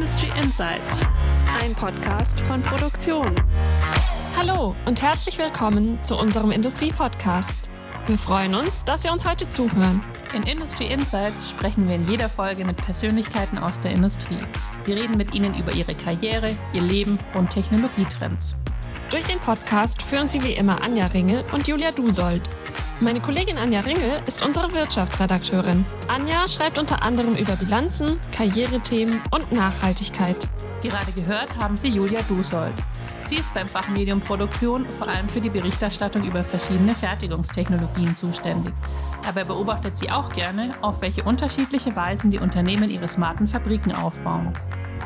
Industry Insights, ein Podcast von Produktion. Hallo und herzlich willkommen zu unserem Industrie-Podcast. Wir freuen uns, dass Sie uns heute zuhören. In Industry Insights sprechen wir in jeder Folge mit Persönlichkeiten aus der Industrie. Wir reden mit ihnen über ihre Karriere, ihr Leben und Technologietrends. Durch den Podcast führen Sie wie immer Anja Ringel und Julia Dusold. Meine Kollegin Anja Ringel ist unsere Wirtschaftsredakteurin. Anja schreibt unter anderem über Bilanzen, Karrierethemen und Nachhaltigkeit. Gerade gehört haben Sie Julia Dusold. Sie ist beim Fachmedium Produktion vor allem für die Berichterstattung über verschiedene Fertigungstechnologien zuständig. Dabei beobachtet sie auch gerne, auf welche unterschiedliche Weisen die Unternehmen ihre smarten Fabriken aufbauen.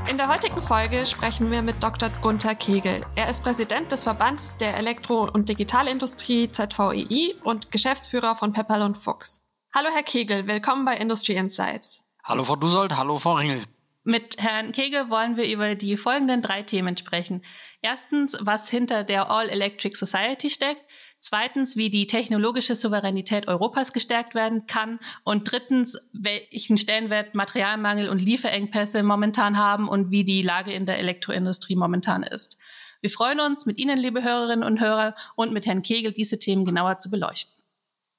In der heutigen Folge sprechen wir mit Dr. Gunther Kegel. Er ist Präsident des Verbands der Elektro- und Digitalindustrie ZVEI und Geschäftsführer von Pepperl und Fuchs. Hallo Herr Kegel, willkommen bei Industry Insights. Hallo Frau Dusold, hallo Frau Ringel. Mit Herrn Kegel wollen wir über die folgenden drei Themen sprechen. Erstens, was hinter der All-Electric Society steckt. Zweitens, wie die technologische Souveränität Europas gestärkt werden kann. Und drittens, welchen Stellenwert Materialmangel und Lieferengpässe momentan haben und wie die Lage in der Elektroindustrie momentan ist. Wir freuen uns, mit Ihnen, liebe Hörerinnen und Hörer, und mit Herrn Kegel diese Themen genauer zu beleuchten.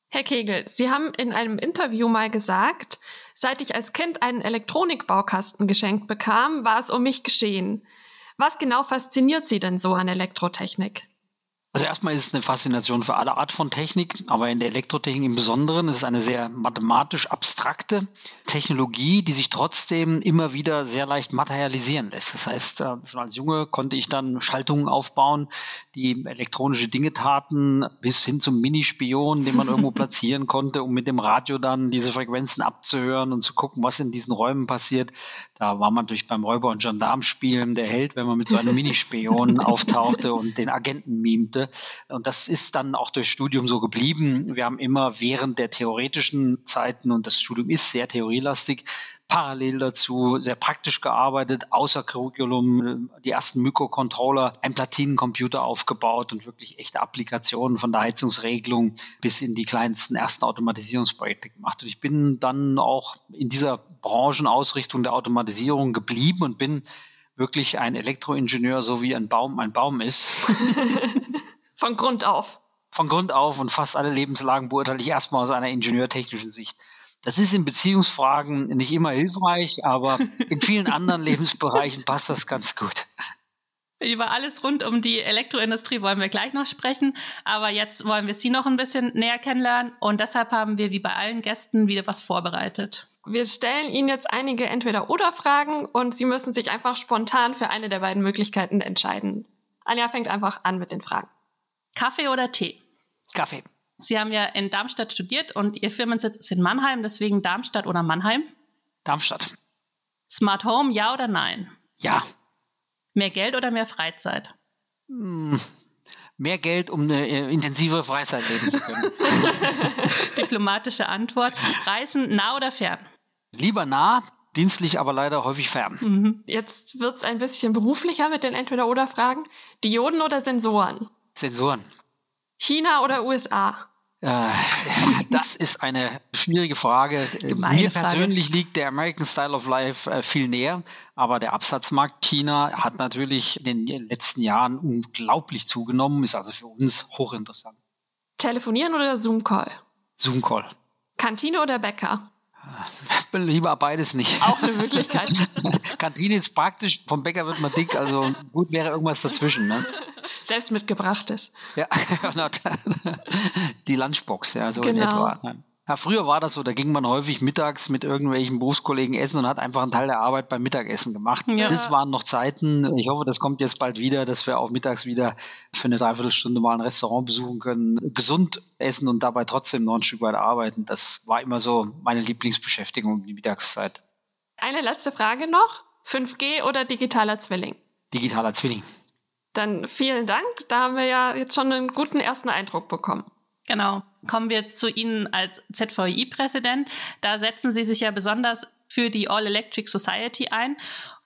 Herr Kegel, Sie haben in einem Interview mal gesagt, seit ich als Kind einen Elektronikbaukasten geschenkt bekam, war es um mich geschehen. Was genau fasziniert Sie denn so an Elektrotechnik? Also erstmal ist es eine Faszination für alle Art von Technik, aber in der Elektrotechnik im Besonderen ist es eine sehr mathematisch abstrakte Technologie, die sich trotzdem immer wieder sehr leicht materialisieren lässt. Das heißt, äh, schon als Junge konnte ich dann Schaltungen aufbauen, die elektronische Dinge taten, bis hin zum Minispion, den man irgendwo platzieren konnte, um mit dem Radio dann diese Frequenzen abzuhören und zu gucken, was in diesen Räumen passiert. Da war man natürlich beim Räuber- und Gendarmspielen der Held, wenn man mit so einem Minispion auftauchte und den Agenten mimte. Und das ist dann auch durch Studium so geblieben. Wir haben immer während der theoretischen Zeiten, und das Studium ist sehr theorielastig, parallel dazu sehr praktisch gearbeitet, außer Curriculum, die ersten Mikrocontroller, ein Platinencomputer aufgebaut und wirklich echte Applikationen von der Heizungsregelung bis in die kleinsten ersten Automatisierungsprojekte gemacht. Und ich bin dann auch in dieser Branchenausrichtung der Automatisierung geblieben und bin wirklich ein Elektroingenieur, so wie ein Baum ein Baum ist. Von Grund auf. Von Grund auf und fast alle Lebenslagen beurteile ich erstmal aus einer ingenieurtechnischen Sicht. Das ist in Beziehungsfragen nicht immer hilfreich, aber in vielen anderen Lebensbereichen passt das ganz gut. Über alles rund um die Elektroindustrie wollen wir gleich noch sprechen, aber jetzt wollen wir Sie noch ein bisschen näher kennenlernen und deshalb haben wir wie bei allen Gästen wieder was vorbereitet. Wir stellen Ihnen jetzt einige Entweder-Oder-Fragen und Sie müssen sich einfach spontan für eine der beiden Möglichkeiten entscheiden. Anja fängt einfach an mit den Fragen. Kaffee oder Tee? Kaffee. Sie haben ja in Darmstadt studiert und Ihr Firmensitz ist in Mannheim, deswegen Darmstadt oder Mannheim? Darmstadt. Smart Home, ja oder nein? Ja. Mehr Geld oder mehr Freizeit? Hm, mehr Geld, um eine äh, intensive Freizeit leben zu können. Diplomatische Antwort. Reisen nah oder fern? Lieber nah, dienstlich aber leider häufig fern. Mhm. Jetzt wird es ein bisschen beruflicher mit den Entweder-Oder-Fragen. Dioden oder Sensoren? Sensoren. China oder USA? Äh, das ist eine schwierige Frage. Gemeine Mir persönlich Frage. liegt der American Style of Life äh, viel näher, aber der Absatzmarkt China hat natürlich in den letzten Jahren unglaublich zugenommen, ist also für uns hochinteressant. Telefonieren oder Zoom-Call? Zoom-Call. Kantine oder Bäcker? Lieber beides nicht. Auch eine Möglichkeit. Kantine ist praktisch, vom Bäcker wird man dick, also gut wäre irgendwas dazwischen. Ne? Selbst mitgebrachtes. Ja, die Lunchbox, ja, so genau. in etwa. Ja, früher war das so, da ging man häufig mittags mit irgendwelchen Berufskollegen essen und hat einfach einen Teil der Arbeit beim Mittagessen gemacht. Ja. Das waren noch Zeiten. Ich hoffe, das kommt jetzt bald wieder, dass wir auch mittags wieder für eine Dreiviertelstunde mal ein Restaurant besuchen können, gesund essen und dabei trotzdem noch ein Stück weit arbeiten. Das war immer so meine Lieblingsbeschäftigung um die Mittagszeit. Eine letzte Frage noch. 5G oder digitaler Zwilling? Digitaler Zwilling. Dann vielen Dank. Da haben wir ja jetzt schon einen guten ersten Eindruck bekommen. Genau. Kommen wir zu Ihnen als ZVI-Präsident. Da setzen Sie sich ja besonders für die All Electric Society ein.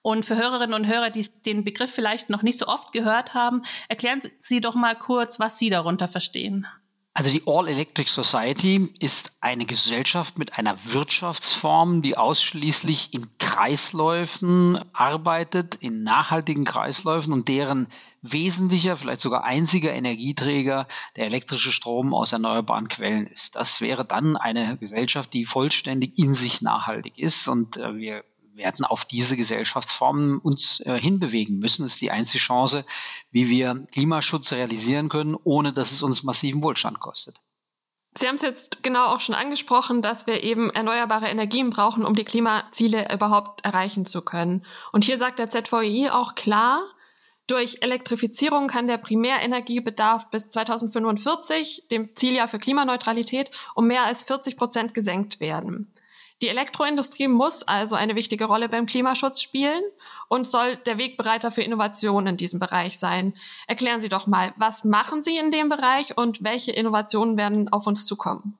Und für Hörerinnen und Hörer, die den Begriff vielleicht noch nicht so oft gehört haben, erklären Sie doch mal kurz, was Sie darunter verstehen. Also die All Electric Society ist eine Gesellschaft mit einer Wirtschaftsform, die ausschließlich in Kreisläufen arbeitet, in nachhaltigen Kreisläufen und deren wesentlicher, vielleicht sogar einziger Energieträger der elektrische Strom aus erneuerbaren Quellen ist. Das wäre dann eine Gesellschaft, die vollständig in sich nachhaltig ist und äh, wir werden auf diese Gesellschaftsformen uns äh, hinbewegen müssen. Das ist die einzige Chance, wie wir Klimaschutz realisieren können, ohne dass es uns massiven Wohlstand kostet. Sie haben es jetzt genau auch schon angesprochen, dass wir eben erneuerbare Energien brauchen, um die Klimaziele überhaupt erreichen zu können. Und hier sagt der ZVI auch klar, durch Elektrifizierung kann der Primärenergiebedarf bis 2045, dem Zieljahr für Klimaneutralität, um mehr als 40 Prozent gesenkt werden. Die Elektroindustrie muss also eine wichtige Rolle beim Klimaschutz spielen und soll der Wegbereiter für Innovationen in diesem Bereich sein. Erklären Sie doch mal, was machen Sie in dem Bereich und welche Innovationen werden auf uns zukommen?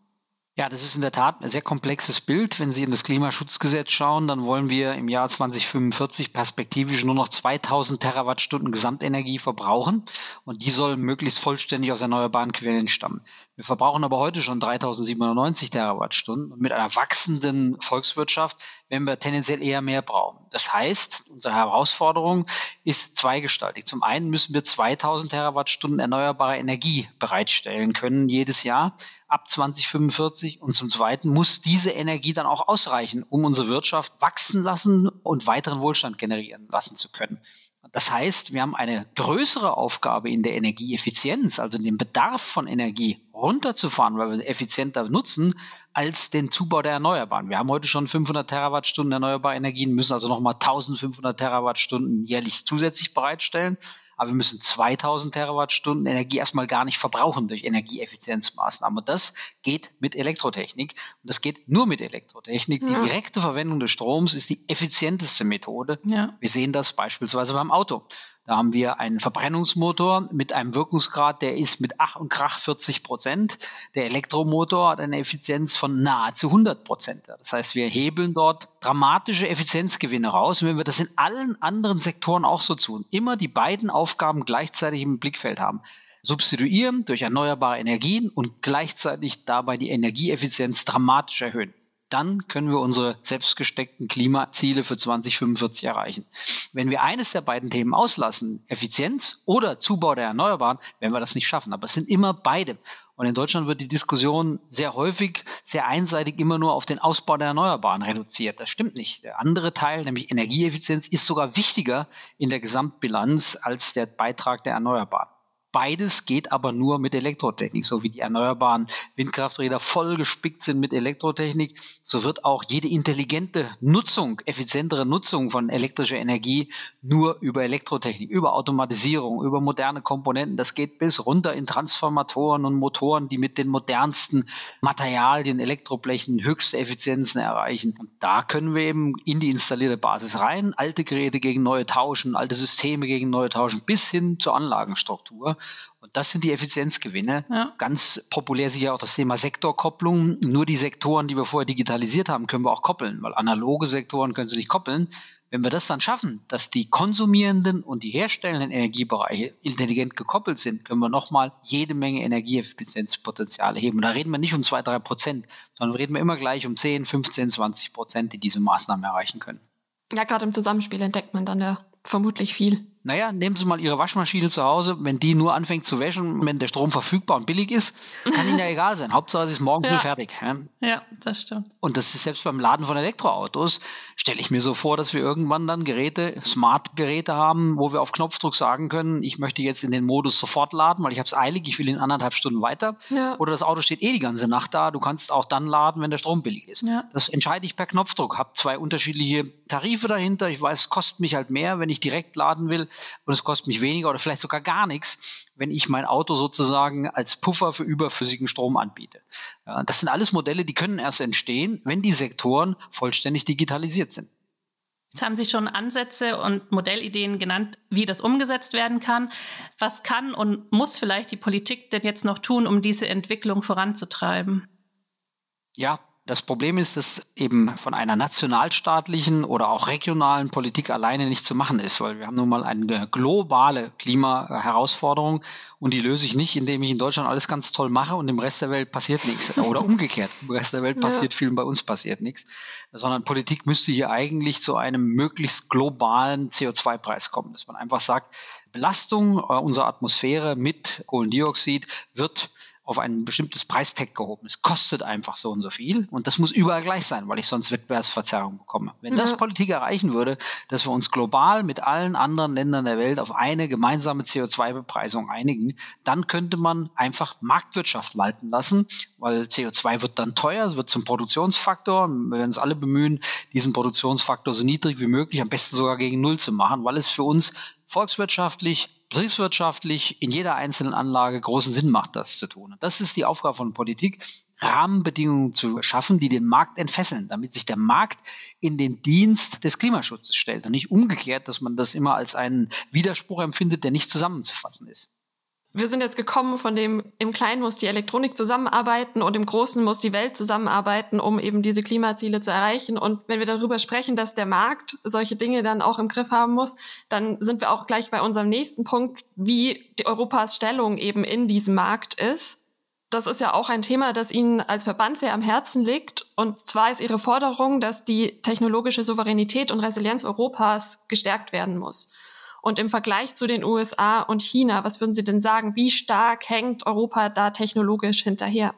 Ja, das ist in der Tat ein sehr komplexes Bild. Wenn Sie in das Klimaschutzgesetz schauen, dann wollen wir im Jahr 2045 perspektivisch nur noch 2000 Terawattstunden Gesamtenergie verbrauchen und die soll möglichst vollständig aus erneuerbaren Quellen stammen. Wir verbrauchen aber heute schon 3097 Terawattstunden und mit einer wachsenden Volkswirtschaft werden wir tendenziell eher mehr brauchen. Das heißt, unsere Herausforderung ist zweigestaltig. Zum einen müssen wir 2000 Terawattstunden erneuerbare Energie bereitstellen können jedes Jahr ab 2045. Und zum Zweiten muss diese Energie dann auch ausreichen, um unsere Wirtschaft wachsen lassen und weiteren Wohlstand generieren lassen zu können. Das heißt, wir haben eine größere Aufgabe in der Energieeffizienz, also den Bedarf von Energie runterzufahren, weil wir effizienter nutzen, als den Zubau der Erneuerbaren. Wir haben heute schon 500 Terawattstunden erneuerbare Energien, müssen also nochmal 1500 Terawattstunden jährlich zusätzlich bereitstellen aber wir müssen 2000 Terawattstunden Energie erstmal gar nicht verbrauchen durch Energieeffizienzmaßnahmen. Und das geht mit Elektrotechnik. Und das geht nur mit Elektrotechnik. Die direkte Verwendung des Stroms ist die effizienteste Methode. Ja. Wir sehen das beispielsweise beim Auto. Da haben wir einen Verbrennungsmotor mit einem Wirkungsgrad, der ist mit Ach und Krach 40 Prozent. Der Elektromotor hat eine Effizienz von nahezu 100 Prozent. Das heißt, wir hebeln dort dramatische Effizienzgewinne raus. Und wenn wir das in allen anderen Sektoren auch so tun, immer die beiden Aufgaben gleichzeitig im Blickfeld haben, substituieren durch erneuerbare Energien und gleichzeitig dabei die Energieeffizienz dramatisch erhöhen dann können wir unsere selbstgesteckten Klimaziele für 2045 erreichen. Wenn wir eines der beiden Themen auslassen, Effizienz oder Zubau der Erneuerbaren, werden wir das nicht schaffen. Aber es sind immer beide. Und in Deutschland wird die Diskussion sehr häufig, sehr einseitig immer nur auf den Ausbau der Erneuerbaren reduziert. Das stimmt nicht. Der andere Teil, nämlich Energieeffizienz, ist sogar wichtiger in der Gesamtbilanz als der Beitrag der Erneuerbaren. Beides geht aber nur mit Elektrotechnik. So wie die erneuerbaren Windkrafträder voll gespickt sind mit Elektrotechnik, so wird auch jede intelligente Nutzung, effizientere Nutzung von elektrischer Energie nur über Elektrotechnik, über Automatisierung, über moderne Komponenten. Das geht bis runter in Transformatoren und Motoren, die mit den modernsten Materialien, Elektroblechen höchste Effizienzen erreichen. Und da können wir eben in die installierte Basis rein, alte Geräte gegen neue tauschen, alte Systeme gegen neue tauschen, bis hin zur Anlagenstruktur. Und das sind die Effizienzgewinne. Ja. Ganz populär sicher auch das Thema Sektorkopplung. Nur die Sektoren, die wir vorher digitalisiert haben, können wir auch koppeln, weil analoge Sektoren können sie nicht koppeln. Wenn wir das dann schaffen, dass die konsumierenden und die herstellenden Energiebereiche intelligent gekoppelt sind, können wir nochmal jede Menge Energieeffizienzpotenziale heben. Und da reden wir nicht um zwei, drei Prozent, sondern reden wir immer gleich um 10, 15, 20 Prozent, die diese Maßnahmen erreichen können. Ja, gerade im Zusammenspiel entdeckt man dann ja vermutlich viel. Naja, nehmen Sie mal Ihre Waschmaschine zu Hause, wenn die nur anfängt zu waschen, wenn der Strom verfügbar und billig ist, kann Ihnen ja egal sein. Hauptsache, es ist morgen ja. früh fertig. Ja? ja, das stimmt. Und das ist selbst beim Laden von Elektroautos, stelle ich mir so vor, dass wir irgendwann dann Geräte, Smart-Geräte haben, wo wir auf Knopfdruck sagen können, ich möchte jetzt in den Modus sofort laden, weil ich habe es eilig, ich will in anderthalb Stunden weiter. Ja. Oder das Auto steht eh die ganze Nacht da, du kannst auch dann laden, wenn der Strom billig ist. Ja. Das entscheide ich per Knopfdruck, habe zwei unterschiedliche Tarife dahinter. Ich weiß, es kostet mich halt mehr, wenn ich direkt laden will und es kostet mich weniger oder vielleicht sogar gar nichts, wenn ich mein Auto sozusagen als Puffer für überflüssigen Strom anbiete. Ja, das sind alles Modelle, die können erst entstehen, wenn die Sektoren vollständig digitalisiert sind. Jetzt haben Sie schon Ansätze und Modellideen genannt, wie das umgesetzt werden kann. Was kann und muss vielleicht die Politik denn jetzt noch tun, um diese Entwicklung voranzutreiben? Ja, Das Problem ist, dass eben von einer nationalstaatlichen oder auch regionalen Politik alleine nicht zu machen ist, weil wir haben nun mal eine globale Klimaherausforderung und die löse ich nicht, indem ich in Deutschland alles ganz toll mache und im Rest der Welt passiert nichts. Oder umgekehrt, im Rest der Welt passiert ja. viel und bei uns passiert nichts. Sondern Politik müsste hier eigentlich zu einem möglichst globalen CO2-Preis kommen, dass man einfach sagt, Belastung äh, unserer Atmosphäre mit Kohlendioxid wird auf ein bestimmtes Preistag gehoben. Es kostet einfach so und so viel und das muss überall gleich sein, weil ich sonst Wettbewerbsverzerrung bekomme. Wenn ja. das Politik erreichen würde, dass wir uns global mit allen anderen Ländern der Welt auf eine gemeinsame CO2-Bepreisung einigen, dann könnte man einfach Marktwirtschaft walten lassen, weil CO2 wird dann teuer, es wird zum Produktionsfaktor. Wir werden uns alle bemühen, diesen Produktionsfaktor so niedrig wie möglich, am besten sogar gegen Null zu machen, weil es für uns volkswirtschaftlich, betriebswirtschaftlich in jeder einzelnen Anlage großen Sinn macht, das zu tun. Und das ist die Aufgabe von Politik, Rahmenbedingungen zu schaffen, die den Markt entfesseln, damit sich der Markt in den Dienst des Klimaschutzes stellt und nicht umgekehrt, dass man das immer als einen Widerspruch empfindet, der nicht zusammenzufassen ist wir sind jetzt gekommen von dem, im Kleinen muss die Elektronik zusammenarbeiten und im Großen muss die Welt zusammenarbeiten, um eben diese Klimaziele zu erreichen. Und wenn wir darüber sprechen, dass der Markt solche Dinge dann auch im Griff haben muss, dann sind wir auch gleich bei unserem nächsten Punkt, wie Europas Stellung eben in diesem Markt ist. Das ist ja auch ein Thema, das Ihnen als Verband sehr am Herzen liegt. Und zwar ist Ihre Forderung, dass die technologische Souveränität und Resilienz Europas gestärkt werden muss. Und im Vergleich zu den USA und China, was würden Sie denn sagen, wie stark hängt Europa da technologisch hinterher?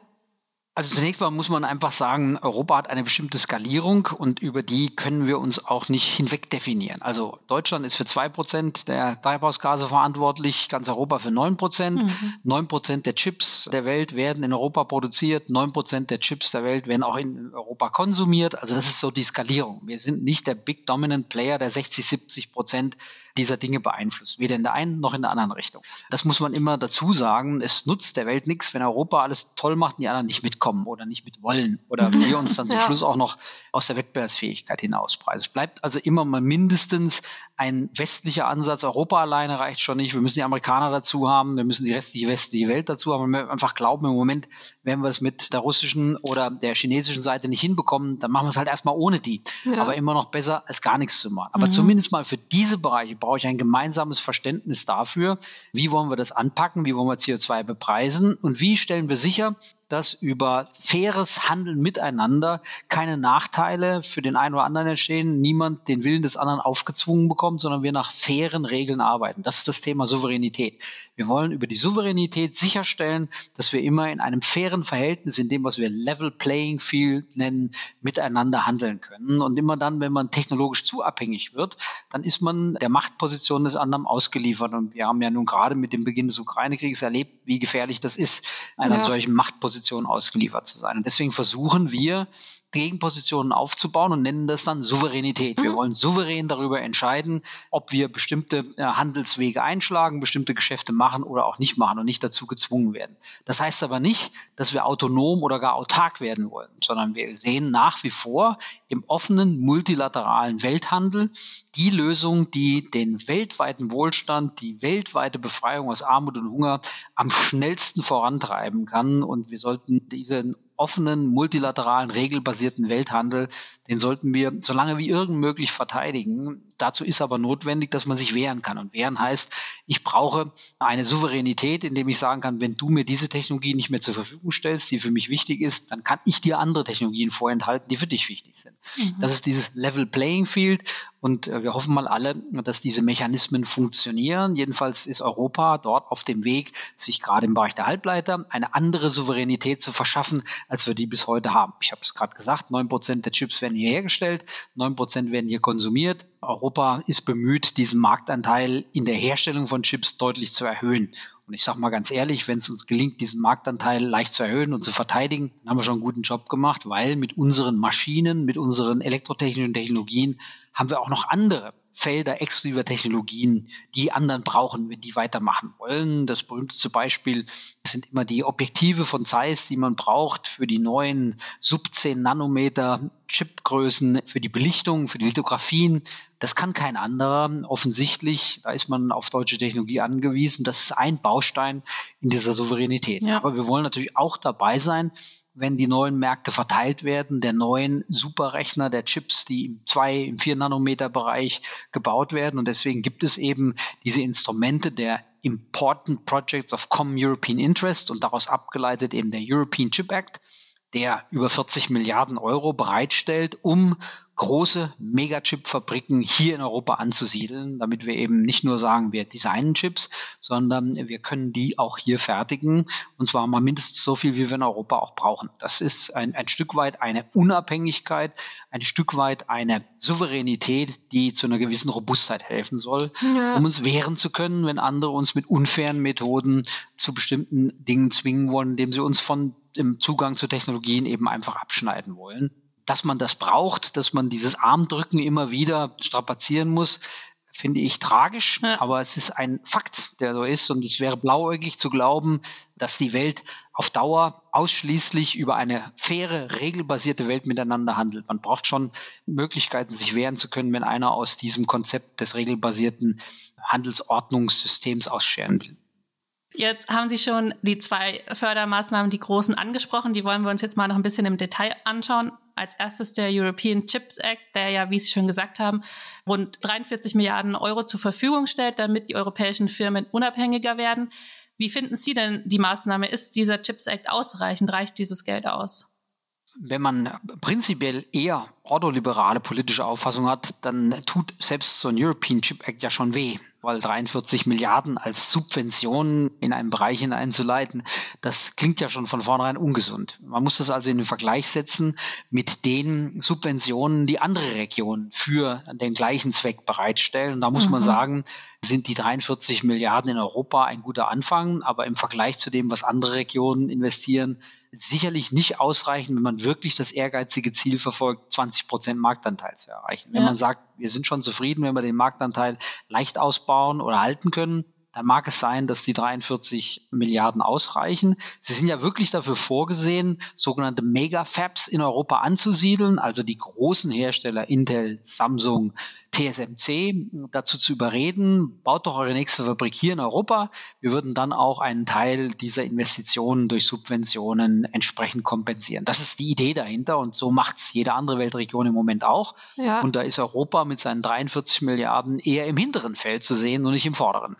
Also zunächst mal muss man einfach sagen, Europa hat eine bestimmte Skalierung und über die können wir uns auch nicht hinweg definieren. Also Deutschland ist für zwei Prozent der Treibhausgase verantwortlich, ganz Europa für neun Prozent. Mhm. Neun Prozent der Chips der Welt werden in Europa produziert, neun Prozent der Chips der Welt werden auch in Europa konsumiert. Also das ist so die Skalierung. Wir sind nicht der Big Dominant Player, der 60, 70 Prozent dieser Dinge beeinflusst, weder in der einen noch in der anderen Richtung. Das muss man immer dazu sagen. Es nutzt der Welt nichts, wenn Europa alles toll macht und die anderen nicht mitkommen oder nicht mitwollen oder wir uns dann zum ja. Schluss auch noch aus der Wettbewerbsfähigkeit hinauspreisen. Es bleibt also immer mal mindestens ein westlicher Ansatz. Europa alleine reicht schon nicht. Wir müssen die Amerikaner dazu haben, wir müssen die restliche westliche Welt dazu haben. Wenn wir einfach glauben, im Moment werden wir es mit der russischen oder der chinesischen Seite nicht hinbekommen, dann machen wir es halt erstmal ohne die. Ja. Aber immer noch besser, als gar nichts zu machen. Aber mhm. zumindest mal für diese Bereiche brauche ich ein gemeinsames Verständnis dafür, wie wollen wir das anpacken, wie wollen wir CO2 bepreisen und wie stellen wir sicher, dass über faires Handeln miteinander keine Nachteile für den einen oder anderen entstehen, niemand den Willen des anderen aufgezwungen bekommt, sondern wir nach fairen Regeln arbeiten. Das ist das Thema Souveränität. Wir wollen über die Souveränität sicherstellen, dass wir immer in einem fairen Verhältnis, in dem, was wir Level Playing Field nennen, miteinander handeln können. Und immer dann, wenn man technologisch zu abhängig wird, dann ist man der Machtposition des anderen ausgeliefert. Und wir haben ja nun gerade mit dem Beginn des Ukraine-Krieges erlebt, wie gefährlich das ist, einer ja. solchen Machtposition Position ausgeliefert zu sein. Und deswegen versuchen wir, Gegenpositionen aufzubauen und nennen das dann Souveränität. Mhm. Wir wollen souverän darüber entscheiden, ob wir bestimmte äh, Handelswege einschlagen, bestimmte Geschäfte machen oder auch nicht machen und nicht dazu gezwungen werden. Das heißt aber nicht, dass wir autonom oder gar autark werden wollen, sondern wir sehen nach wie vor im offenen multilateralen Welthandel die Lösung, die den weltweiten Wohlstand, die weltweite Befreiung aus Armut und Hunger am schnellsten vorantreiben kann. Und wir sollten diesen offenen, multilateralen, regelbasierten Welthandel, den sollten wir so lange wie irgend möglich verteidigen. Dazu ist aber notwendig, dass man sich wehren kann. Und wehren heißt, ich brauche eine Souveränität, indem ich sagen kann, wenn du mir diese Technologie nicht mehr zur Verfügung stellst, die für mich wichtig ist, dann kann ich dir andere Technologien vorenthalten, die für dich wichtig sind. Mhm. Das ist dieses Level Playing Field. Und äh, wir hoffen mal alle, dass diese Mechanismen funktionieren. Jedenfalls ist Europa dort auf dem Weg, sich gerade im Bereich der Halbleiter eine andere Souveränität zu verschaffen, als wir die bis heute haben. Ich habe es gerade gesagt, neun Prozent der Chips werden hier hergestellt, neun Prozent werden hier konsumiert. Europa ist bemüht, diesen Marktanteil in der Herstellung von Chips deutlich zu erhöhen. Und ich sage mal ganz ehrlich, wenn es uns gelingt, diesen Marktanteil leicht zu erhöhen und zu verteidigen, dann haben wir schon einen guten Job gemacht, weil mit unseren Maschinen, mit unseren elektrotechnischen Technologien haben wir auch noch andere Felder exklusiver Technologien, die anderen brauchen, wenn die weitermachen wollen. Das berühmteste Beispiel sind immer die Objektive von Zeiss, die man braucht für die neuen Sub 10 Nanometer Chipgrößen, für die Belichtung, für die Lithografien. Das kann kein anderer. Offensichtlich, da ist man auf deutsche Technologie angewiesen. Das ist ein Baustein in dieser Souveränität. Ja. Aber wir wollen natürlich auch dabei sein, wenn die neuen Märkte verteilt werden, der neuen Superrechner, der Chips, die im 2, im 4 Nanometer Bereich gebaut werden. Und deswegen gibt es eben diese Instrumente der Important Projects of Common European Interest und daraus abgeleitet eben der European Chip Act, der über 40 Milliarden Euro bereitstellt, um große Megachip-Fabriken hier in Europa anzusiedeln, damit wir eben nicht nur sagen, wir designen Chips, sondern wir können die auch hier fertigen und zwar mal mindestens so viel, wie wir in Europa auch brauchen. Das ist ein, ein Stück weit eine Unabhängigkeit, ein Stück weit eine Souveränität, die zu einer gewissen Robustheit helfen soll, ja. um uns wehren zu können, wenn andere uns mit unfairen Methoden zu bestimmten Dingen zwingen wollen, indem sie uns von dem Zugang zu Technologien eben einfach abschneiden wollen dass man das braucht, dass man dieses Armdrücken immer wieder strapazieren muss, finde ich tragisch, ja. aber es ist ein Fakt, der so ist und es wäre blauäugig zu glauben, dass die Welt auf Dauer ausschließlich über eine faire, regelbasierte Welt miteinander handelt. Man braucht schon Möglichkeiten, sich wehren zu können, wenn einer aus diesem Konzept des regelbasierten Handelsordnungssystems ausscheren will. Jetzt haben Sie schon die zwei Fördermaßnahmen, die großen, angesprochen. Die wollen wir uns jetzt mal noch ein bisschen im Detail anschauen. Als erstes der European Chips Act, der ja, wie Sie schon gesagt haben, rund 43 Milliarden Euro zur Verfügung stellt, damit die europäischen Firmen unabhängiger werden. Wie finden Sie denn die Maßnahme? Ist dieser Chips Act ausreichend? Reicht dieses Geld aus? Wenn man prinzipiell eher ordoliberale politische Auffassung hat, dann tut selbst so ein European Chip Act ja schon weh weil 43 Milliarden als Subventionen in einen Bereich hineinzuleiten, das klingt ja schon von vornherein ungesund. Man muss das also in den Vergleich setzen mit den Subventionen, die andere Regionen für den gleichen Zweck bereitstellen. Und da muss mhm. man sagen, sind die 43 Milliarden in Europa ein guter Anfang, aber im Vergleich zu dem, was andere Regionen investieren, sicherlich nicht ausreichend, wenn man wirklich das ehrgeizige Ziel verfolgt, 20 Prozent Marktanteil zu erreichen. Wenn ja. man sagt, wir sind schon zufrieden, wenn wir den Marktanteil leicht ausbauen oder halten können, dann mag es sein, dass die 43 Milliarden ausreichen. Sie sind ja wirklich dafür vorgesehen, sogenannte Mega-Fabs in Europa anzusiedeln, also die großen Hersteller Intel, Samsung, TSMC dazu zu überreden, baut doch eure nächste Fabrik hier in Europa. Wir würden dann auch einen Teil dieser Investitionen durch Subventionen entsprechend kompensieren. Das ist die Idee dahinter und so macht es jede andere Weltregion im Moment auch. Ja. Und da ist Europa mit seinen 43 Milliarden eher im hinteren Feld zu sehen und nicht im vorderen.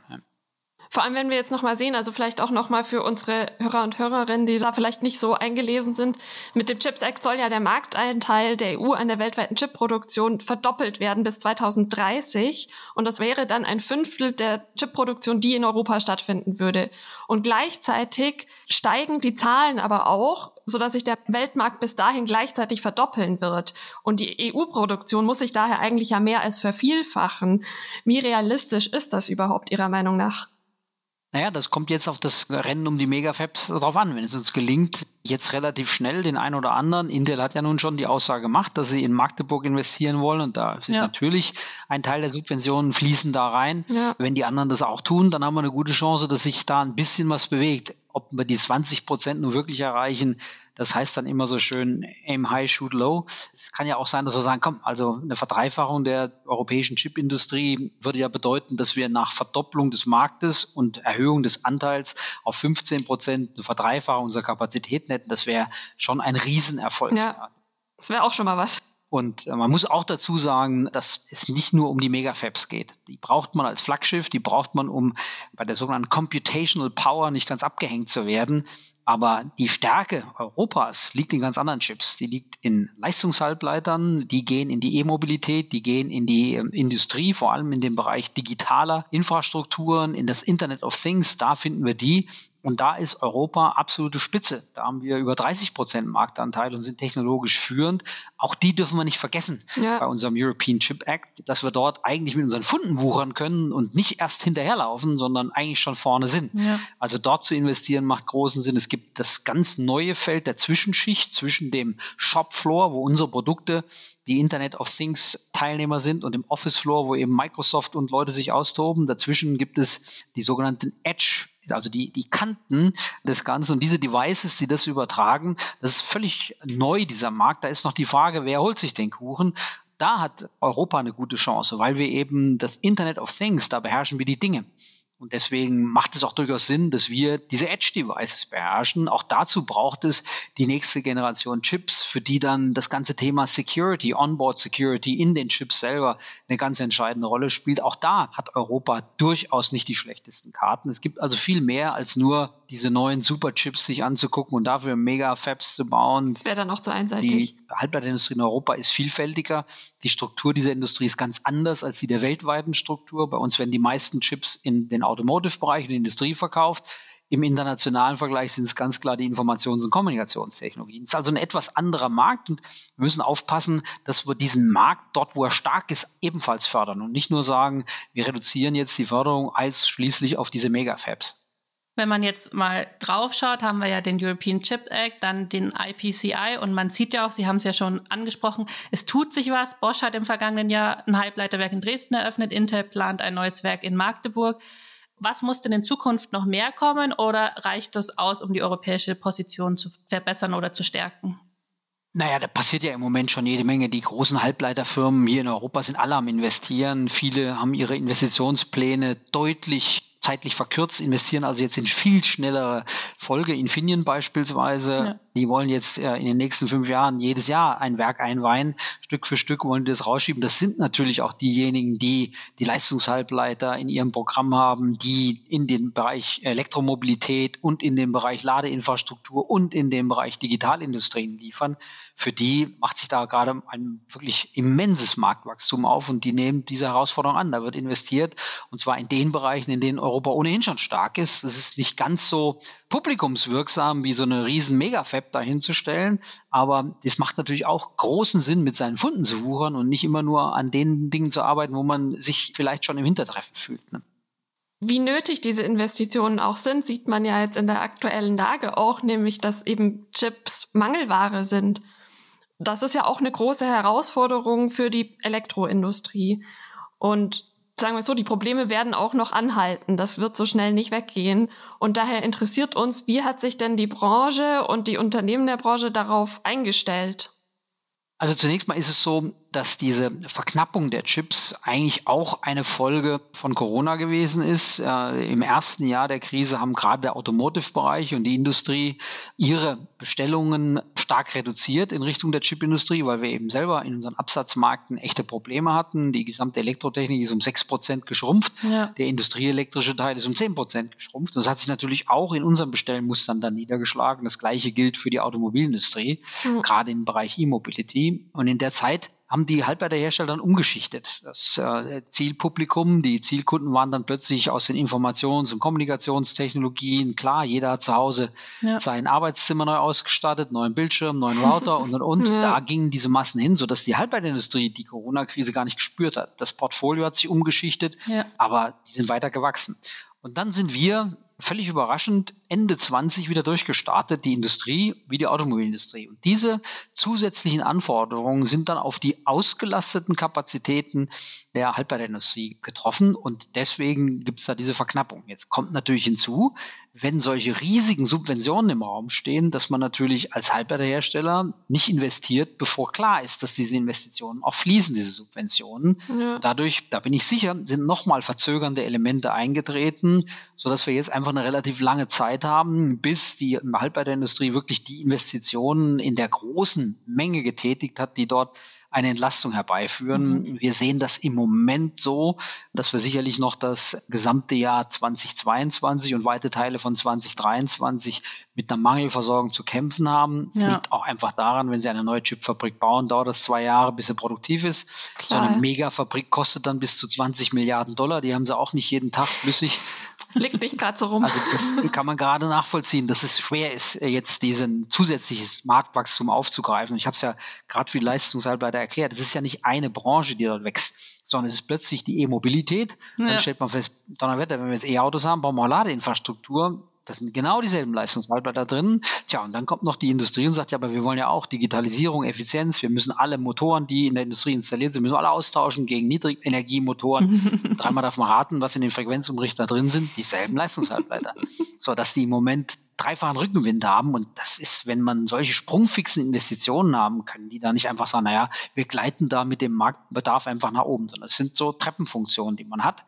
Vor allem, wenn wir jetzt nochmal sehen, also vielleicht auch nochmal für unsere Hörer und Hörerinnen, die da vielleicht nicht so eingelesen sind, mit dem Chips Act soll ja der Markteinteil der EU an der weltweiten Chipproduktion verdoppelt werden bis 2030. Und das wäre dann ein Fünftel der Chipproduktion, die in Europa stattfinden würde. Und gleichzeitig steigen die Zahlen aber auch, sodass sich der Weltmarkt bis dahin gleichzeitig verdoppeln wird. Und die EU-Produktion muss sich daher eigentlich ja mehr als vervielfachen. Wie realistisch ist das überhaupt Ihrer Meinung nach? Naja, das kommt jetzt auf das Rennen um die Megafabs drauf an. Wenn es uns gelingt, jetzt relativ schnell den einen oder anderen, Intel hat ja nun schon die Aussage gemacht, dass sie in Magdeburg investieren wollen und da ist ja. natürlich ein Teil der Subventionen fließen da rein. Ja. Wenn die anderen das auch tun, dann haben wir eine gute Chance, dass sich da ein bisschen was bewegt ob wir die 20 Prozent nur wirklich erreichen, das heißt dann immer so schön aim high, shoot low. Es kann ja auch sein, dass wir sagen, komm, also eine Verdreifachung der europäischen Chipindustrie würde ja bedeuten, dass wir nach Verdopplung des Marktes und Erhöhung des Anteils auf 15 Prozent eine Verdreifachung unserer Kapazitäten hätten. Das wäre schon ein Riesenerfolg. Ja, das wäre auch schon mal was. Und äh, man muss auch dazu sagen, dass es nicht nur um die Megafabs geht. Die braucht man als Flaggschiff, die braucht man, um bei der sogenannten Computational Power nicht ganz abgehängt zu werden. Aber die Stärke Europas liegt in ganz anderen Chips. Die liegt in Leistungshalbleitern, die gehen in die E-Mobilität, die gehen in die äh, Industrie, vor allem in den Bereich digitaler Infrastrukturen, in das Internet of Things. Da finden wir die. Und da ist Europa absolute Spitze. Da haben wir über 30 Prozent Marktanteil und sind technologisch führend. Auch die dürfen wir nicht vergessen ja. bei unserem European Chip Act, dass wir dort eigentlich mit unseren Funden wuchern können und nicht erst hinterherlaufen, sondern eigentlich schon vorne sind. Ja. Also dort zu investieren macht großen Sinn. Es gibt das ganz neue Feld der Zwischenschicht zwischen dem Shopfloor, wo unsere Produkte die Internet of Things Teilnehmer sind und dem Office Floor, wo eben Microsoft und Leute sich austoben. Dazwischen gibt es die sogenannten Edge also die, die Kanten des Ganzen und diese Devices, die das übertragen, das ist völlig neu, dieser Markt. Da ist noch die Frage, wer holt sich den Kuchen? da hat Europa eine gute Chance, weil wir eben das Internet of Things, da beherrschen wir die Dinge. Und deswegen macht es auch durchaus Sinn, dass wir diese Edge-Devices beherrschen. Auch dazu braucht es die nächste Generation Chips, für die dann das ganze Thema Security, Onboard Security in den Chips selber eine ganz entscheidende Rolle spielt. Auch da hat Europa durchaus nicht die schlechtesten Karten. Es gibt also viel mehr als nur diese neuen Superchips sich anzugucken und dafür Mega-Fabs zu bauen. Das wäre dann auch zu einseitig. Die Halbleiterindustrie in Europa ist vielfältiger. Die Struktur dieser Industrie ist ganz anders als die der weltweiten Struktur. Bei uns werden die meisten Chips in den Automotive-Bereich, in Industrie verkauft. Im internationalen Vergleich sind es ganz klar die Informations- und Kommunikationstechnologien. Es ist also ein etwas anderer Markt und wir müssen aufpassen, dass wir diesen Markt dort, wo er stark ist, ebenfalls fördern und nicht nur sagen, wir reduzieren jetzt die Förderung ausschließlich auf diese Megafabs. Wenn man jetzt mal drauf schaut, haben wir ja den European Chip Act, dann den IPCI und man sieht ja auch, Sie haben es ja schon angesprochen, es tut sich was. Bosch hat im vergangenen Jahr ein Halbleiterwerk in Dresden eröffnet, Intel plant ein neues Werk in Magdeburg. Was muss denn in Zukunft noch mehr kommen oder reicht das aus, um die europäische Position zu verbessern oder zu stärken? Naja, da passiert ja im Moment schon jede Menge. Die großen Halbleiterfirmen hier in Europa sind alle am Investieren. Viele haben ihre Investitionspläne deutlich zeitlich verkürzt, investieren also jetzt in viel schnellere Folge. Infineon beispielsweise, ja. Die wollen jetzt äh, in den nächsten fünf Jahren jedes Jahr ein Werk einweihen. Stück für Stück wollen die das rausschieben. Das sind natürlich auch diejenigen, die die Leistungshalbleiter in ihrem Programm haben, die in den Bereich Elektromobilität und in den Bereich Ladeinfrastruktur und in den Bereich Digitalindustrien liefern. Für die macht sich da gerade ein wirklich immenses Marktwachstum auf und die nehmen diese Herausforderung an. Da wird investiert und zwar in den Bereichen, in denen Europa ohnehin schon stark ist. Es ist nicht ganz so publikumswirksam wie so eine riesen Megafab dahinzustellen, aber das macht natürlich auch großen Sinn, mit seinen Funden zu wuchern und nicht immer nur an den Dingen zu arbeiten, wo man sich vielleicht schon im Hintertreffen fühlt. Ne? Wie nötig diese Investitionen auch sind, sieht man ja jetzt in der aktuellen Lage auch, nämlich dass eben Chips Mangelware sind. Das ist ja auch eine große Herausforderung für die Elektroindustrie. Und sagen wir so, die Probleme werden auch noch anhalten. Das wird so schnell nicht weggehen. Und daher interessiert uns, wie hat sich denn die Branche und die Unternehmen der Branche darauf eingestellt? Also zunächst mal ist es so, dass diese Verknappung der Chips eigentlich auch eine Folge von Corona gewesen ist. Äh, Im ersten Jahr der Krise haben gerade der Automotive-Bereich und die Industrie ihre Bestellungen stark reduziert in Richtung der Chipindustrie, weil wir eben selber in unseren Absatzmärkten echte Probleme hatten. Die gesamte Elektrotechnik ist um sechs Prozent geschrumpft. Ja. Der industrieelektrische Teil ist um zehn Prozent geschrumpft. Das hat sich natürlich auch in unseren Bestellmustern dann niedergeschlagen. Das gleiche gilt für die Automobilindustrie, mhm. gerade im Bereich E-Mobility. Und in der Zeit haben die Halbleiterhersteller dann umgeschichtet. Das äh, Zielpublikum, die Zielkunden waren dann plötzlich aus den Informations- und Kommunikationstechnologien. Klar, jeder hat zu Hause ja. sein Arbeitszimmer neu ausgestattet, neuen Bildschirm, neuen Router und und und. Ja. Da gingen diese Massen hin, sodass die Halbleiterindustrie die Corona-Krise gar nicht gespürt hat. Das Portfolio hat sich umgeschichtet, ja. aber die sind weiter gewachsen. Und dann sind wir völlig überraschend Ende 20 wieder durchgestartet, die Industrie wie die Automobilindustrie. Und diese zusätzlichen Anforderungen sind dann auf die ausgelasteten Kapazitäten der Halbleiterindustrie getroffen und deswegen gibt es da diese Verknappung. Jetzt kommt natürlich hinzu, wenn solche riesigen Subventionen im Raum stehen, dass man natürlich als Halbleiterhersteller nicht investiert, bevor klar ist, dass diese Investitionen auch fließen, diese Subventionen. Ja. Dadurch, da bin ich sicher, sind nochmal verzögernde Elemente eingetreten, sodass wir jetzt einfach eine relativ lange Zeit haben, bis die Halbleiterindustrie wirklich die Investitionen in der großen Menge getätigt hat, die dort eine Entlastung herbeiführen. Mhm. Wir sehen das im Moment so, dass wir sicherlich noch das gesamte Jahr 2022 und weite Teile von 2023 mit einer Mangelversorgung zu kämpfen haben. Ja. Liegt auch einfach daran, wenn Sie eine neue Chipfabrik bauen, dauert das zwei Jahre, bis sie produktiv ist. Klar. So eine Megafabrik kostet dann bis zu 20 Milliarden Dollar. Die haben sie auch nicht jeden Tag flüssig. Liegt nicht gerade so rum. Also das kann man gerade nachvollziehen, dass es schwer ist, jetzt diesen zusätzliches Marktwachstum aufzugreifen. Ich habe es ja gerade für die Leistungshalbleiter erklärt. Es ist ja nicht eine Branche, die dort wächst, sondern es ist plötzlich die E-Mobilität. Ja. Dann stellt man fest, Donnerwetter, wenn wir jetzt E-Autos haben, brauchen wir Ladeinfrastruktur. Das sind genau dieselben Leistungshaltbarkeit da drin. Tja, und dann kommt noch die Industrie und sagt, ja, aber wir wollen ja auch Digitalisierung, Effizienz. Wir müssen alle Motoren, die in der Industrie installiert sind, müssen alle austauschen gegen Niedrigenergiemotoren. Dreimal darf man raten, was in den Frequenzumrichter drin sind. Dieselben Leistungshaltbarkeit. so, dass die im Moment dreifachen Rückenwind haben. Und das ist, wenn man solche sprungfixen Investitionen haben, können die da nicht einfach sagen, naja, wir gleiten da mit dem Marktbedarf einfach nach oben, sondern es sind so Treppenfunktionen, die man hat.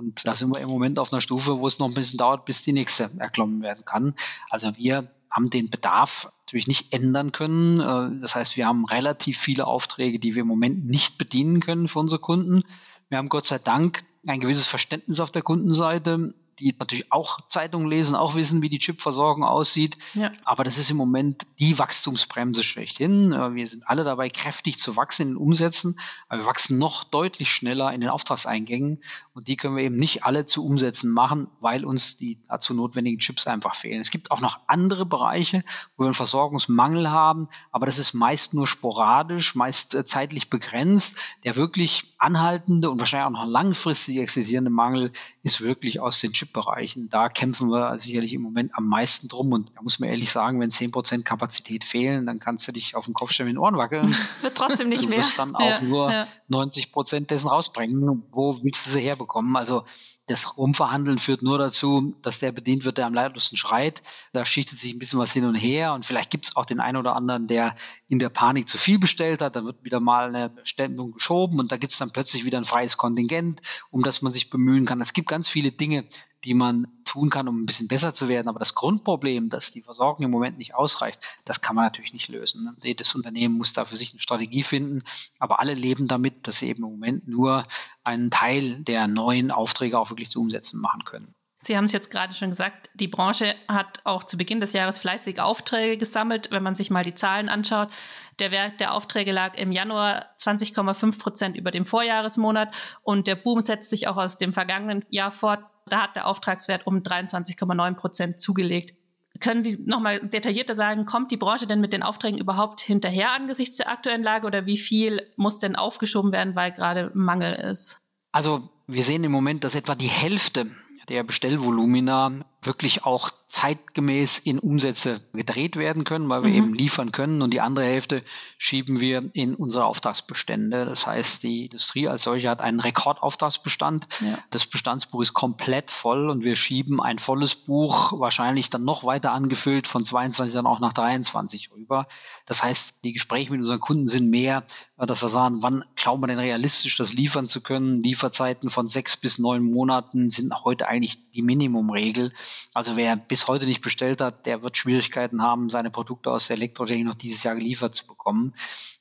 Und da sind wir im Moment auf einer Stufe, wo es noch ein bisschen dauert, bis die nächste erklommen werden kann. Also wir haben den Bedarf natürlich nicht ändern können. Äh, das heißt, wir haben relativ viele Aufträge, die wir im Moment nicht bedienen können für unsere Kunden. Wir haben Gott sei Dank ein gewisses Verständnis auf der Kundenseite die natürlich auch Zeitungen lesen, auch wissen, wie die Chipversorgung aussieht. Ja. Aber das ist im Moment die Wachstumsbremse schlechthin. Äh, wir sind alle dabei, kräftig zu wachsen in den Umsätzen, aber wir wachsen noch deutlich schneller in den Auftragseingängen und die können wir eben nicht alle zu Umsätzen machen, weil uns die dazu notwendigen Chips einfach fehlen. Es gibt auch noch andere Bereiche, wo wir einen Versorgungsmangel haben, aber das ist meist nur sporadisch, meist äh, zeitlich begrenzt. Der wirklich anhaltende und wahrscheinlich auch noch langfristig existierende Mangel ist wirklich aus den Chips Chip-Bereichen. Da kämpfen wir sicherlich im Moment am meisten drum. Und da muss man ehrlich sagen, wenn 10% Kapazität fehlen, dann kannst du dich auf den Kopf stellen mit den Ohren wackeln. Wird trotzdem nicht mehr. Du wirst dann auch ja, nur ja. 90% dessen rausbringen. Wo willst du sie herbekommen? Also das Rumverhandeln führt nur dazu, dass der bedient wird, der am lautesten schreit. Da schichtet sich ein bisschen was hin und her und vielleicht gibt es auch den einen oder anderen, der in der Panik zu viel bestellt hat. Dann wird wieder mal eine Bestellung geschoben und da gibt es dann plötzlich wieder ein freies Kontingent, um das man sich bemühen kann. Es gibt ganz viele Dinge, die man tun kann, um ein bisschen besser zu werden. Aber das Grundproblem, dass die Versorgung im Moment nicht ausreicht, das kann man natürlich nicht lösen. Ne? Jedes Unternehmen muss da für sich eine Strategie finden. Aber alle leben damit, dass sie eben im Moment nur einen Teil der neuen Aufträge auch wirklich zu umsetzen machen können. Sie haben es jetzt gerade schon gesagt, die Branche hat auch zu Beginn des Jahres fleißig Aufträge gesammelt. Wenn man sich mal die Zahlen anschaut, der Wert der Aufträge lag im Januar 20,5 Prozent über dem Vorjahresmonat und der Boom setzt sich auch aus dem vergangenen Jahr fort. Da hat der Auftragswert um 23,9 Prozent zugelegt. Können Sie nochmal detaillierter sagen, kommt die Branche denn mit den Aufträgen überhaupt hinterher angesichts der aktuellen Lage oder wie viel muss denn aufgeschoben werden, weil gerade Mangel ist? Also wir sehen im Moment, dass etwa die Hälfte der Bestellvolumina wirklich auch zeitgemäß in Umsätze gedreht werden können, weil wir mhm. eben liefern können und die andere Hälfte schieben wir in unsere Auftragsbestände. Das heißt, die Industrie als solche hat einen Rekordauftragsbestand. Ja. Das Bestandsbuch ist komplett voll und wir schieben ein volles Buch wahrscheinlich dann noch weiter angefüllt von 22 dann auch nach 23 rüber. Das heißt, die Gespräche mit unseren Kunden sind mehr, dass wir sagen, wann glauben wir denn realistisch, das liefern zu können? Lieferzeiten von sechs bis neun Monaten sind heute eigentlich die Minimumregel. Also wer bis heute nicht bestellt hat, der wird Schwierigkeiten haben, seine Produkte aus der Elektrotechnik noch dieses Jahr geliefert zu bekommen.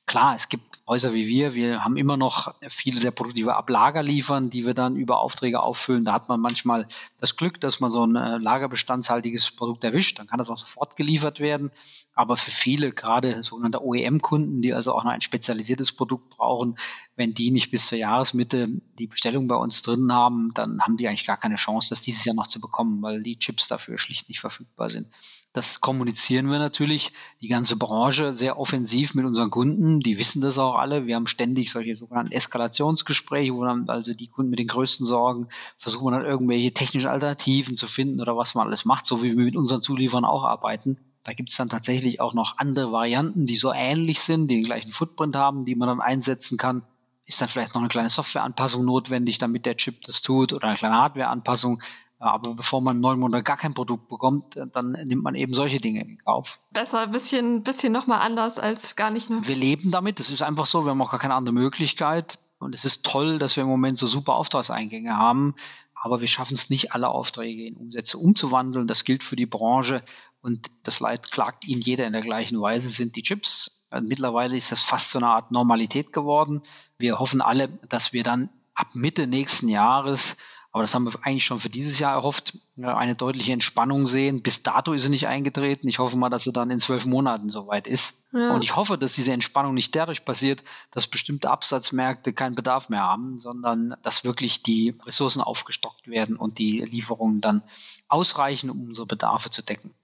Klar, es gibt Häuser wie wir, wir haben immer noch viele der Produkte, die wir ab Lager liefern, die wir dann über Aufträge auffüllen. Da hat man manchmal das Glück, dass man so ein äh, lagerbestandshaltiges Produkt erwischt, dann kann das auch sofort geliefert werden. Aber für viele, gerade sogenannte OEM-Kunden, die also auch noch ein spezialisiertes Produkt brauchen, wenn die nicht bis zur Jahresmitte die Bestellung bei uns drin haben, dann haben die eigentlich gar keine Chance, das dieses Jahr noch zu bekommen, weil die Chips dafür schlicht nicht verfügbar sind. Das kommunizieren wir natürlich, die ganze Branche sehr offensiv mit unseren Kunden. Die wissen das auch alle. Wir haben ständig solche sogenannten Eskalationsgespräche, wo dann also die Kunden mit den größten Sorgen versuchen dann irgendwelche technischen Alternativen zu finden oder was man alles macht, so wie wir mit unseren Zulieferern auch arbeiten. Da gibt es dann tatsächlich auch noch andere Varianten, die so ähnlich sind, die den gleichen Footprint haben, die man dann einsetzen kann. Ist dann vielleicht noch eine kleine Softwareanpassung notwendig, damit der Chip das tut oder eine kleine Hardwareanpassung. Aber bevor man neun Monate gar kein Produkt bekommt, dann nimmt man eben solche Dinge in Kauf. Besser ein bisschen, bisschen nochmal anders als gar nicht. Ne? Wir leben damit, das ist einfach so, wir haben auch gar keine andere Möglichkeit. Und es ist toll, dass wir im Moment so super Auftragseingänge haben. Aber wir schaffen es nicht, alle Aufträge in Umsätze umzuwandeln. Das gilt für die Branche. Und das Leid klagt Ihnen jeder in der gleichen Weise, sind die Chips. Mittlerweile ist das fast so eine Art Normalität geworden. Wir hoffen alle, dass wir dann ab Mitte nächsten Jahres aber das haben wir eigentlich schon für dieses Jahr erhofft, eine deutliche Entspannung sehen. Bis dato ist sie nicht eingetreten. Ich hoffe mal, dass sie dann in zwölf Monaten soweit ist. Ja. Und ich hoffe, dass diese Entspannung nicht dadurch passiert, dass bestimmte Absatzmärkte keinen Bedarf mehr haben, sondern dass wirklich die Ressourcen aufgestockt werden und die Lieferungen dann ausreichen, um unsere Bedarfe zu decken.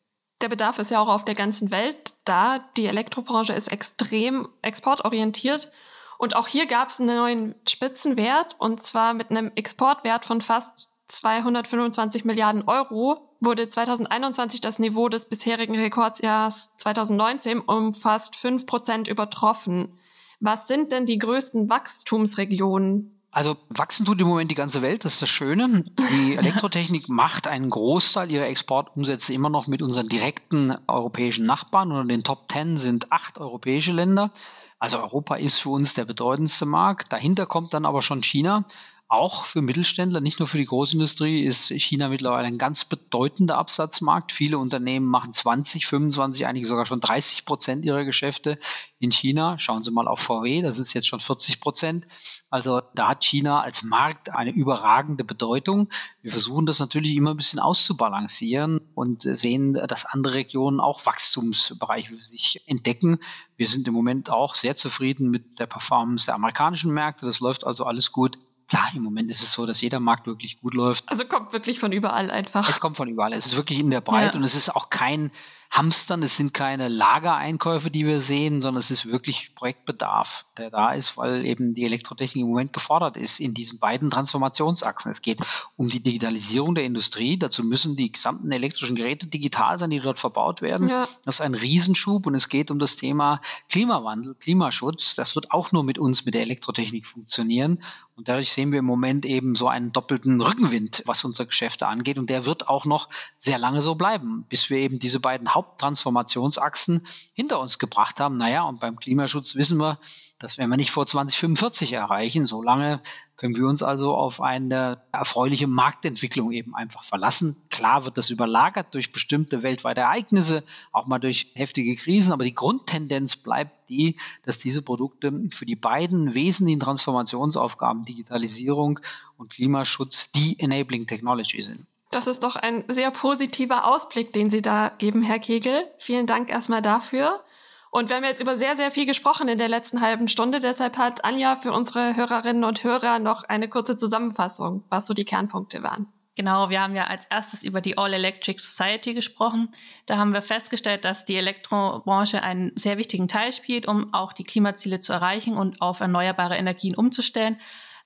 Der Bedarf ist ja auch auf der ganzen Welt da. Die Elektrobranche ist extrem exportorientiert. Und auch hier gab es einen neuen Spitzenwert und zwar mit einem Exportwert von fast 225 Milliarden Euro, wurde 2021 das Niveau des bisherigen Rekordjahrs 2019 um fast 5 Prozent übertroffen. Was sind denn die größten Wachstumsregionen? Also wachsen tut im Moment die ganze Welt, das ist das Schöne. Die Elektrotechnik macht einen Großteil ihrer Exportumsätze immer noch mit unseren direkten europäischen Nachbarn. Unter den Top Ten sind acht europäische Länder. Also Europa ist für uns der bedeutendste Markt. Dahinter kommt dann aber schon China auch für Mittelständler, nicht nur für die Großindustrie, ist China mittlerweile ein ganz bedeutender Absatzmarkt. Viele Unternehmen machen 20, 25, einige sogar schon 30 Prozent ihrer Geschäfte in China. Schauen Sie mal auf VW, das ist jetzt schon 40 Prozent. Also da hat China als Markt eine überragende Bedeutung. Wir versuchen das natürlich immer ein bisschen auszubalancieren und sehen, dass andere Regionen auch Wachstumsbereiche für sich entdecken. Wir sind im Moment auch sehr zufrieden mit der Performance der amerikanischen Märkte. Das läuft also alles gut klar, im Moment ist es so, dass jeder Markt wirklich gut läuft. Also kommt wirklich von überall einfach. Es kommt von überall. Es ist wirklich in der Breite ja. und es ist auch kein Hamstern, es sind keine Lagereinkäufe, die wir sehen, sondern es ist wirklich Projektbedarf, der da ist, weil eben die Elektrotechnik im Moment gefordert ist in diesen beiden Transformationsachsen. Es geht um die Digitalisierung der Industrie. Dazu müssen die gesamten elektrischen Geräte digital sein, die dort verbaut werden. Ja. Das ist ein Riesenschub und es geht um das Thema Klimawandel, Klimaschutz. Das wird auch nur mit uns, mit der Elektrotechnik funktionieren. Und dadurch sehen wir im Moment eben so einen doppelten Rückenwind, was unsere Geschäfte angeht. Und der wird auch noch sehr lange so bleiben, bis wir eben diese beiden Haupttransformationsachsen hinter uns gebracht haben. Naja, und beim Klimaschutz wissen wir, das werden wir nicht vor 2045 erreichen. Solange können wir uns also auf eine erfreuliche Marktentwicklung eben einfach verlassen. Klar wird das überlagert durch bestimmte weltweite Ereignisse, auch mal durch heftige Krisen, aber die Grundtendenz bleibt die, dass diese Produkte für die beiden wesentlichen Transformationsaufgaben Digitalisierung und Klimaschutz die Enabling Technology sind. Das ist doch ein sehr positiver Ausblick, den Sie da geben, Herr Kegel. Vielen Dank erstmal dafür. Und wir haben jetzt über sehr, sehr viel gesprochen in der letzten halben Stunde. Deshalb hat Anja für unsere Hörerinnen und Hörer noch eine kurze Zusammenfassung, was so die Kernpunkte waren. Genau, wir haben ja als erstes über die All Electric Society gesprochen. Da haben wir festgestellt, dass die Elektrobranche einen sehr wichtigen Teil spielt, um auch die Klimaziele zu erreichen und auf erneuerbare Energien umzustellen.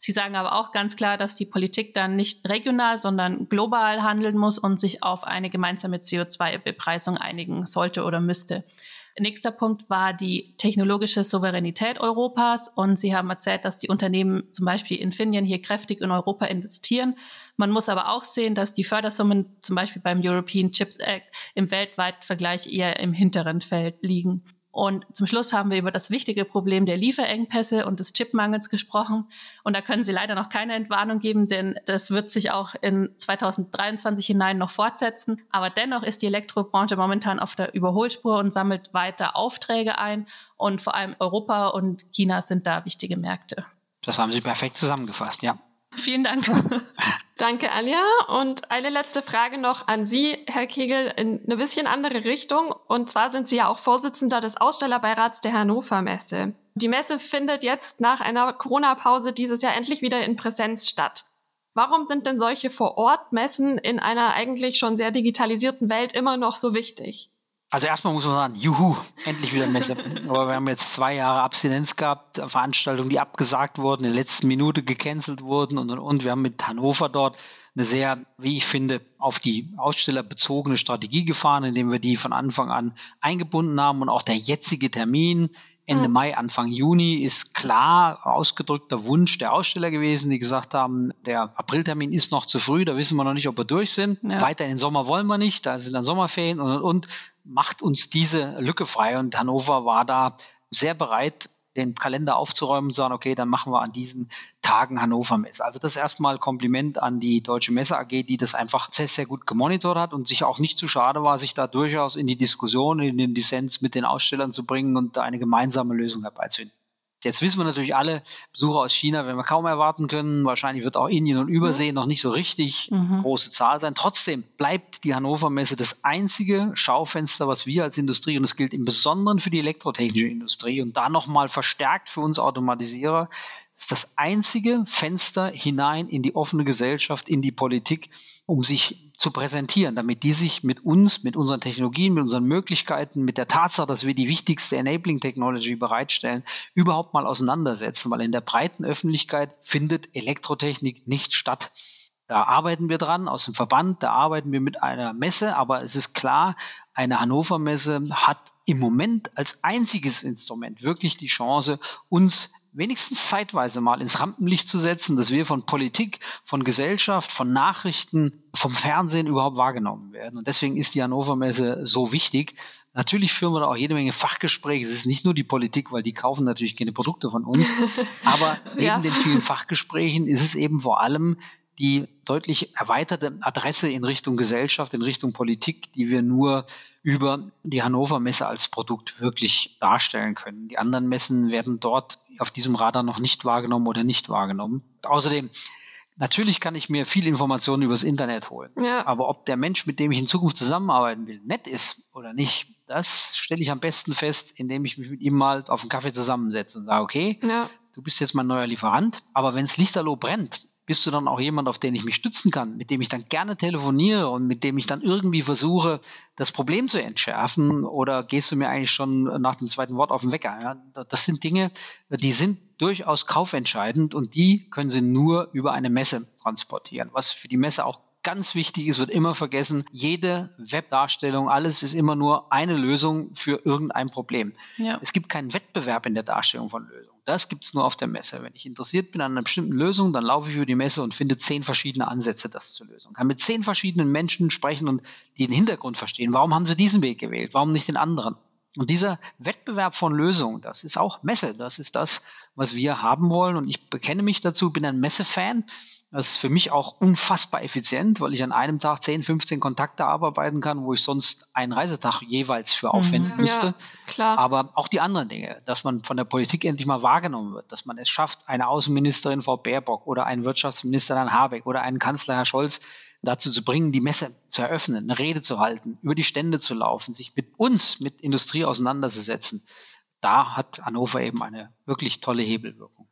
Sie sagen aber auch ganz klar, dass die Politik dann nicht regional, sondern global handeln muss und sich auf eine gemeinsame CO2-Bepreisung einigen sollte oder müsste. Nächster Punkt war die technologische Souveränität Europas. Und Sie haben erzählt, dass die Unternehmen zum Beispiel Infineon hier kräftig in Europa investieren. Man muss aber auch sehen, dass die Fördersummen zum Beispiel beim European Chips Act im weltweiten Vergleich eher im hinteren Feld liegen. Und zum Schluss haben wir über das wichtige Problem der Lieferengpässe und des Chipmangels gesprochen. Und da können Sie leider noch keine Entwarnung geben, denn das wird sich auch in 2023 hinein noch fortsetzen. Aber dennoch ist die Elektrobranche momentan auf der Überholspur und sammelt weiter Aufträge ein. Und vor allem Europa und China sind da wichtige Märkte. Das haben Sie perfekt zusammengefasst, ja. Vielen Dank. Danke, Anja. Und eine letzte Frage noch an Sie, Herr Kegel, in eine bisschen andere Richtung. Und zwar sind Sie ja auch Vorsitzender des Ausstellerbeirats der Hannover Messe. Die Messe findet jetzt nach einer Corona-Pause dieses Jahr endlich wieder in Präsenz statt. Warum sind denn solche Vor-Ort-Messen in einer eigentlich schon sehr digitalisierten Welt immer noch so wichtig? Also erstmal muss man sagen, juhu, endlich wieder Messe. Aber wir haben jetzt zwei Jahre Abstinenz gehabt, Veranstaltungen, die abgesagt wurden, in der letzten Minute gecancelt wurden und, und, und. Wir haben mit Hannover dort eine sehr, wie ich finde, auf die Aussteller bezogene Strategie gefahren, indem wir die von Anfang an eingebunden haben und auch der jetzige Termin Ende mhm. Mai, Anfang Juni ist klar ausgedrückter Wunsch der Aussteller gewesen, die gesagt haben, der Apriltermin ist noch zu früh, da wissen wir noch nicht, ob wir durch sind. Ja. Weiter in den Sommer wollen wir nicht, da sind dann Sommerferien und, und, und macht uns diese Lücke frei. Und Hannover war da sehr bereit, den Kalender aufzuräumen und sagen, okay, dann machen wir an diesen Tagen Hannover Messe. Also das erstmal Kompliment an die Deutsche Messe AG, die das einfach sehr, sehr gut gemonitort hat und sich auch nicht zu schade war, sich da durchaus in die Diskussion, in den Dissens mit den Ausstellern zu bringen und da eine gemeinsame Lösung herbeizufinden. Jetzt wissen wir natürlich alle, Besucher aus China werden wir kaum erwarten können. Wahrscheinlich wird auch Indien und Übersee mhm. noch nicht so richtig mhm. große Zahl sein. Trotzdem bleibt die Hannover Messe das einzige Schaufenster, was wir als Industrie, und das gilt im Besonderen für die elektrotechnische Industrie und da nochmal verstärkt für uns Automatisierer, ist das einzige Fenster hinein in die offene Gesellschaft, in die Politik, um sich zu präsentieren, damit die sich mit uns, mit unseren Technologien, mit unseren Möglichkeiten, mit der Tatsache, dass wir die wichtigste Enabling Technology bereitstellen, überhaupt mal auseinandersetzen, weil in der breiten Öffentlichkeit findet Elektrotechnik nicht statt. Da arbeiten wir dran aus dem Verband, da arbeiten wir mit einer Messe, aber es ist klar, eine Hannover Messe hat im Moment als einziges Instrument wirklich die Chance, uns wenigstens zeitweise mal ins Rampenlicht zu setzen, dass wir von Politik, von Gesellschaft, von Nachrichten, vom Fernsehen überhaupt wahrgenommen werden. Und deswegen ist die Hannover Messe so wichtig. Natürlich führen wir da auch jede Menge Fachgespräche. Es ist nicht nur die Politik, weil die kaufen natürlich keine Produkte von uns. Aber neben ja. den vielen Fachgesprächen ist es eben vor allem die deutlich erweiterte Adresse in Richtung Gesellschaft, in Richtung Politik, die wir nur über die Hannover Messe als Produkt wirklich darstellen können. Die anderen Messen werden dort auf diesem Radar noch nicht wahrgenommen oder nicht wahrgenommen. Außerdem Natürlich kann ich mir viel Informationen übers Internet holen. Ja. Aber ob der Mensch, mit dem ich in Zukunft zusammenarbeiten will, nett ist oder nicht, das stelle ich am besten fest, indem ich mich mit ihm mal auf einen Kaffee zusammensetze und sage, okay, ja. du bist jetzt mein neuer Lieferant, aber wenn es Lichterloh brennt, bist du dann auch jemand, auf den ich mich stützen kann, mit dem ich dann gerne telefoniere und mit dem ich dann irgendwie versuche, das Problem zu entschärfen? Oder gehst du mir eigentlich schon nach dem zweiten Wort auf den Wecker? Ja? Das sind Dinge, die sind durchaus kaufentscheidend und die können sie nur über eine Messe transportieren, was für die Messe auch ganz wichtig ist, wird immer vergessen, jede Webdarstellung, alles ist immer nur eine Lösung für irgendein Problem. Ja. Es gibt keinen Wettbewerb in der Darstellung von Lösungen. Das gibt es nur auf der Messe. Wenn ich interessiert bin an einer bestimmten Lösung, dann laufe ich über die Messe und finde zehn verschiedene Ansätze, das zu lösen. Kann mit zehn verschiedenen Menschen sprechen und die den Hintergrund verstehen. Warum haben sie diesen Weg gewählt? Warum nicht den anderen? Und dieser Wettbewerb von Lösungen, das ist auch Messe. Das ist das, was wir haben wollen. Und ich bekenne mich dazu, bin ein Messefan. Das ist für mich auch unfassbar effizient, weil ich an einem Tag 10, 15 Kontakte abarbeiten kann, wo ich sonst einen Reisetag jeweils für aufwenden mhm, müsste. Ja, klar. Aber auch die anderen Dinge, dass man von der Politik endlich mal wahrgenommen wird, dass man es schafft, eine Außenministerin Frau Baerbock oder einen Wirtschaftsminister Herrn Habeck oder einen Kanzler Herr Scholz dazu zu bringen, die Messe zu eröffnen, eine Rede zu halten, über die Stände zu laufen, sich mit uns, mit Industrie auseinanderzusetzen. Da hat Hannover eben eine wirklich tolle Hebelwirkung.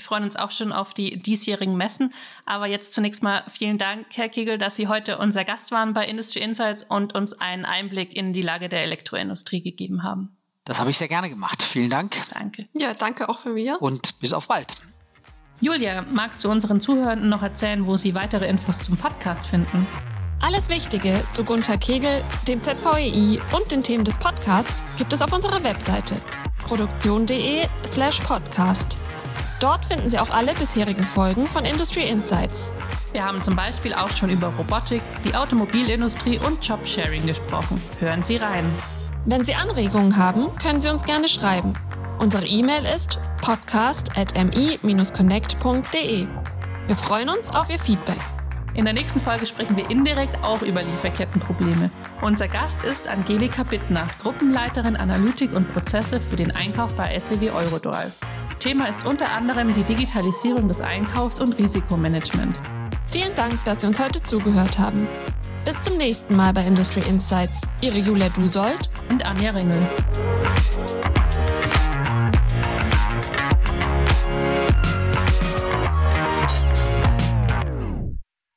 Wir freuen uns auch schon auf die diesjährigen Messen. Aber jetzt zunächst mal vielen Dank, Herr Kegel, dass Sie heute unser Gast waren bei Industry Insights und uns einen Einblick in die Lage der Elektroindustrie gegeben haben. Das habe ich sehr gerne gemacht. Vielen Dank. Danke. Ja, danke auch von mir. Und bis auf bald. Julia, magst du unseren Zuhörenden noch erzählen, wo sie weitere Infos zum Podcast finden? Alles Wichtige zu Gunther Kegel, dem ZVEI und den Themen des Podcasts gibt es auf unserer Webseite produktion.de/slash podcast. Dort finden Sie auch alle bisherigen Folgen von Industry Insights. Wir haben zum Beispiel auch schon über Robotik, die Automobilindustrie und Jobsharing gesprochen. Hören Sie rein. Wenn Sie Anregungen haben, können Sie uns gerne schreiben. Unsere E-Mail ist podcast.mi-connect.de. Wir freuen uns auf Ihr Feedback. In der nächsten Folge sprechen wir indirekt auch über Lieferkettenprobleme. Unser Gast ist Angelika Bittner, Gruppenleiterin Analytik und Prozesse für den Einkauf bei SEW Eurodrive. Thema ist unter anderem die Digitalisierung des Einkaufs und Risikomanagement. Vielen Dank, dass Sie uns heute zugehört haben. Bis zum nächsten Mal bei Industry Insights. Ihre Julia Dusold und Anja Ringel.